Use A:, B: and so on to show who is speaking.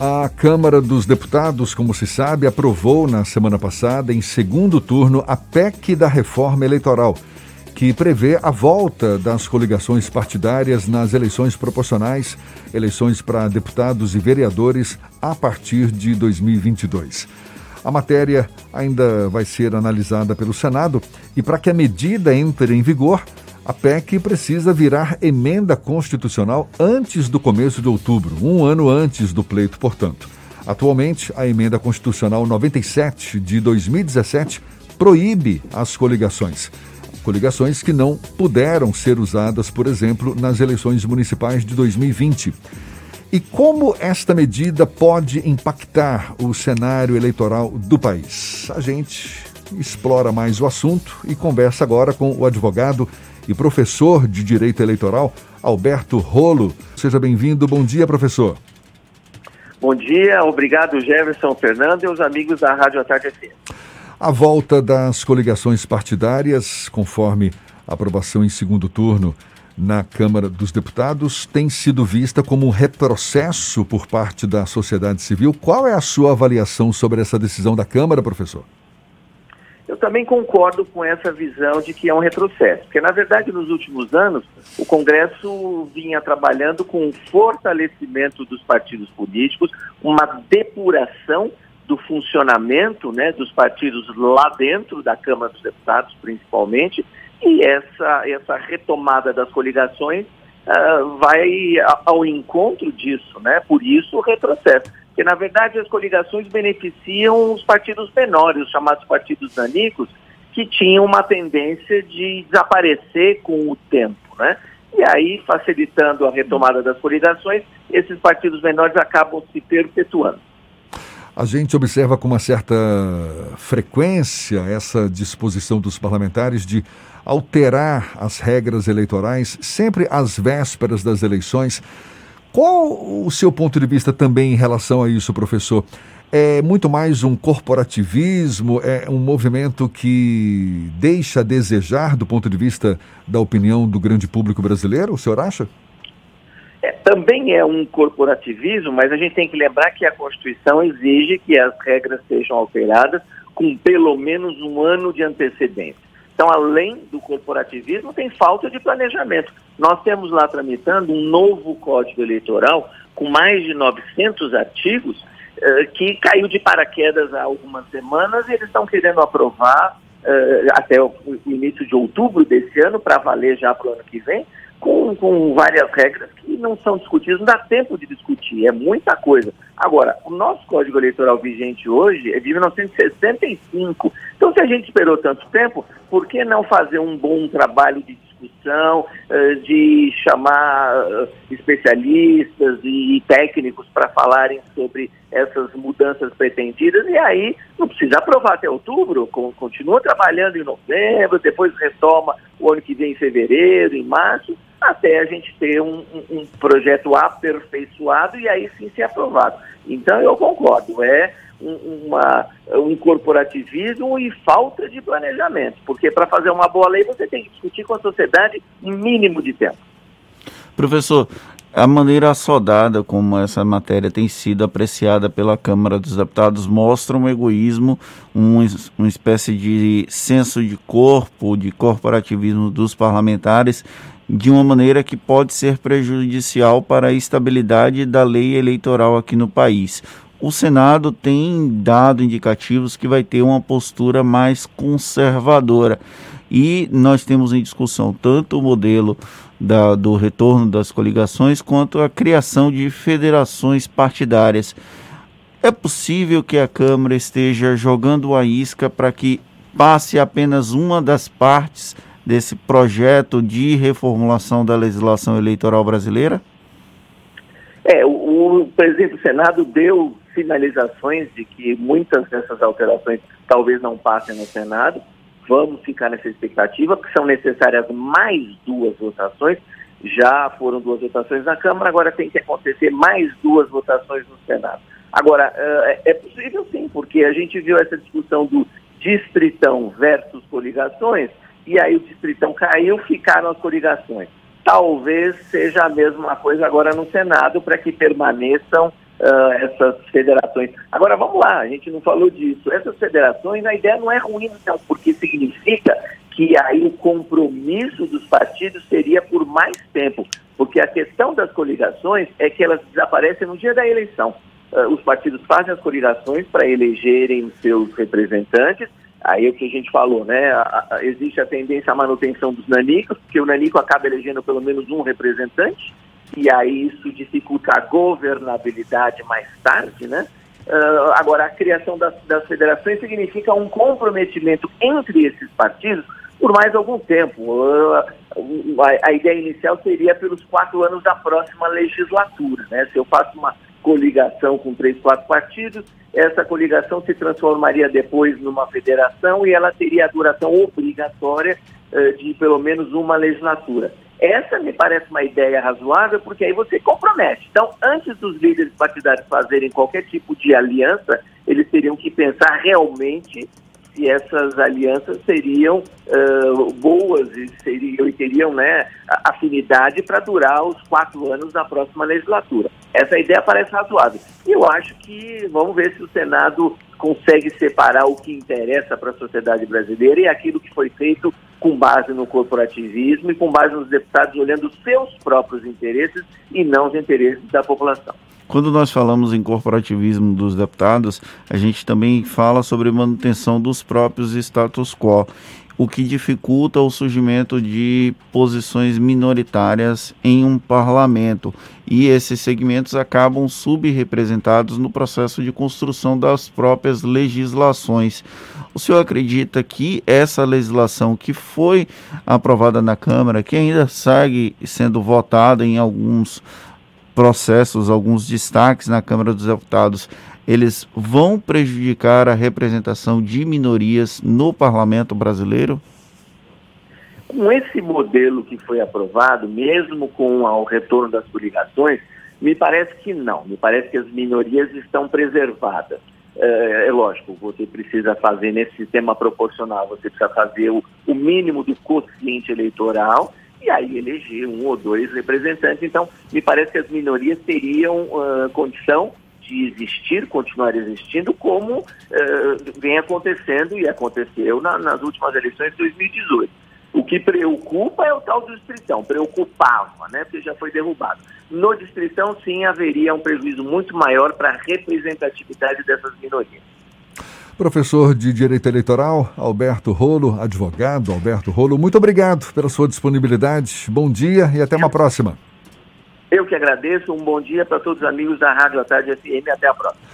A: A Câmara dos Deputados, como se sabe, aprovou na semana passada, em segundo turno, a PEC da reforma eleitoral, que prevê a volta das coligações partidárias nas eleições proporcionais, eleições para deputados e vereadores, a partir de 2022. A matéria ainda vai ser analisada pelo Senado e, para que a medida entre em vigor, a PEC precisa virar emenda constitucional antes do começo de outubro, um ano antes do pleito, portanto. Atualmente, a emenda constitucional 97 de 2017 proíbe as coligações. Coligações que não puderam ser usadas, por exemplo, nas eleições municipais de 2020. E como esta medida pode impactar o cenário eleitoral do país? A gente explora mais o assunto e conversa agora com o advogado e professor de Direito Eleitoral, Alberto Rolo. Seja bem-vindo. Bom dia, professor.
B: Bom dia, obrigado Jefferson Fernando e os amigos da Rádio Tarde FM.
A: A volta das coligações partidárias, conforme a aprovação em segundo turno na Câmara dos Deputados, tem sido vista como um retrocesso por parte da sociedade civil. Qual é a sua avaliação sobre essa decisão da Câmara, professor?
B: Eu também concordo com essa visão de que é um retrocesso, porque na verdade nos últimos anos o Congresso vinha trabalhando com o fortalecimento dos partidos políticos, uma depuração do funcionamento né, dos partidos lá dentro da Câmara dos Deputados, principalmente, e essa, essa retomada das coligações uh, vai ao encontro disso, né? Por isso o retrocesso. Porque, na verdade, as coligações beneficiam os partidos menores, os chamados partidos danicos, que tinham uma tendência de desaparecer com o tempo, né? E aí, facilitando a retomada das coligações, esses partidos menores acabam se perpetuando.
A: A gente observa com uma certa frequência essa disposição dos parlamentares de alterar as regras eleitorais sempre às vésperas das eleições. Qual o seu ponto de vista também em relação a isso, professor? É muito mais um corporativismo, é um movimento que deixa a desejar do ponto de vista da opinião do grande público brasileiro, o senhor acha?
B: É, também é um corporativismo, mas a gente tem que lembrar que a Constituição exige que as regras sejam alteradas com pelo menos um ano de antecedência. Então, além do corporativismo, tem falta de planejamento. Nós temos lá tramitando um novo Código Eleitoral com mais de 900 artigos eh, que caiu de paraquedas há algumas semanas e eles estão querendo aprovar eh, até o início de outubro desse ano, para valer já para o ano que vem, com, com várias regras que não são discutidas, não dá tempo de discutir, é muita coisa. Agora, o nosso Código Eleitoral vigente hoje é de 1965. Então, se a gente esperou tanto tempo, por que não fazer um bom trabalho de discussão, eh, de chamar eh, especialistas e técnicos para falarem sobre essas mudanças pretendidas? E aí, não precisa aprovar até outubro, continua trabalhando em novembro, depois retoma o ano que vem em fevereiro, em março até a gente ter um, um, um, projeto aperfeiçoado e aí sim ser aprovado. Então eu concordo, é um, uma, um corporativismo e falta de planejamento, porque para fazer uma boa lei você tem que discutir com a sociedade um mínimo de tempo.
C: Professor, a maneira assodada como essa matéria tem sido apreciada pela Câmara dos Deputados mostra um egoísmo, um, uma espécie de senso de corpo, de corporativismo dos parlamentares de uma maneira que pode ser prejudicial para a estabilidade da lei eleitoral aqui no país. O Senado tem dado indicativos que vai ter uma postura mais conservadora. E nós temos em discussão tanto o modelo da, do retorno das coligações quanto a criação de federações partidárias. É possível que a Câmara esteja jogando a isca para que passe apenas uma das partes desse projeto de reformulação da legislação eleitoral brasileira?
B: É, o, o presidente do Senado deu sinalizações de que muitas dessas alterações talvez não passem no Senado. Vamos ficar nessa expectativa, porque são necessárias mais duas votações. Já foram duas votações na Câmara, agora tem que acontecer mais duas votações no Senado. Agora, é, é possível sim, porque a gente viu essa discussão do distritão versus coligações, e aí o distritão caiu, ficaram as coligações. Talvez seja a mesma coisa agora no Senado, para que permaneçam uh, essas federações. Agora, vamos lá, a gente não falou disso. Essas federações, a ideia não é ruim, não, porque significa que aí o compromisso dos partidos seria por mais tempo, porque a questão das coligações é que elas desaparecem no dia da eleição. Uh, os partidos fazem as coligações para elegerem seus representantes, aí é o que a gente falou, né? Existe a tendência à manutenção dos nanicos, porque o nanico acaba elegendo pelo menos um representante, e aí isso dificulta a governabilidade mais tarde, né? Uh, agora, a criação das, das, federações significa um comprometimento entre esses partidos por mais algum tempo. Uh, a, a, ideia inicial seria pelos quatro anos da próxima legislatura. Né? Se eu faço uma coligação com três, quatro partidos, essa coligação se transformaria depois numa federação e ela teria a duração obrigatória uh, de pelo menos uma legislatura. Essa me parece uma ideia razoável, porque aí você compromete. Então, antes dos líderes partidários fazerem qualquer tipo de aliança, eles teriam que pensar realmente se essas alianças seriam uh, boas e, seriam, e teriam né, afinidade para durar os quatro anos da próxima legislatura. Essa ideia parece razoável. E eu acho que vamos ver se o Senado consegue separar o que interessa para a sociedade brasileira e aquilo que foi feito com base no corporativismo e com base nos deputados olhando seus próprios interesses e não os interesses da população.
C: Quando nós falamos em corporativismo dos deputados, a gente também fala sobre manutenção dos próprios status quo o que dificulta o surgimento de posições minoritárias em um parlamento. E esses segmentos acabam subrepresentados no processo de construção das próprias legislações. O senhor acredita que essa legislação que foi aprovada na Câmara, que ainda segue sendo votada em alguns processos, alguns destaques na Câmara dos Deputados, eles vão prejudicar a representação de minorias no parlamento brasileiro?
B: Com esse modelo que foi aprovado, mesmo com o retorno das coligações, me parece que não. Me parece que as minorias estão preservadas. É, é lógico, você precisa fazer nesse sistema proporcional, você precisa fazer o, o mínimo do quociente eleitoral e aí eleger um ou dois representantes. Então, me parece que as minorias teriam uh, condição de existir, continuar existindo, como uh, vem acontecendo e aconteceu na, nas últimas eleições de 2018. O que preocupa é o tal do distritão, preocupava, né, porque já foi derrubado. No distritão, sim, haveria um prejuízo muito maior para a representatividade dessas minorias.
A: Professor de Direito Eleitoral, Alberto Rolo, advogado Alberto Rolo, muito obrigado pela sua disponibilidade. Bom dia e até uma próxima.
B: Eu que agradeço. Um bom dia para todos os amigos da Rádio à Tarde FM. Até a próxima.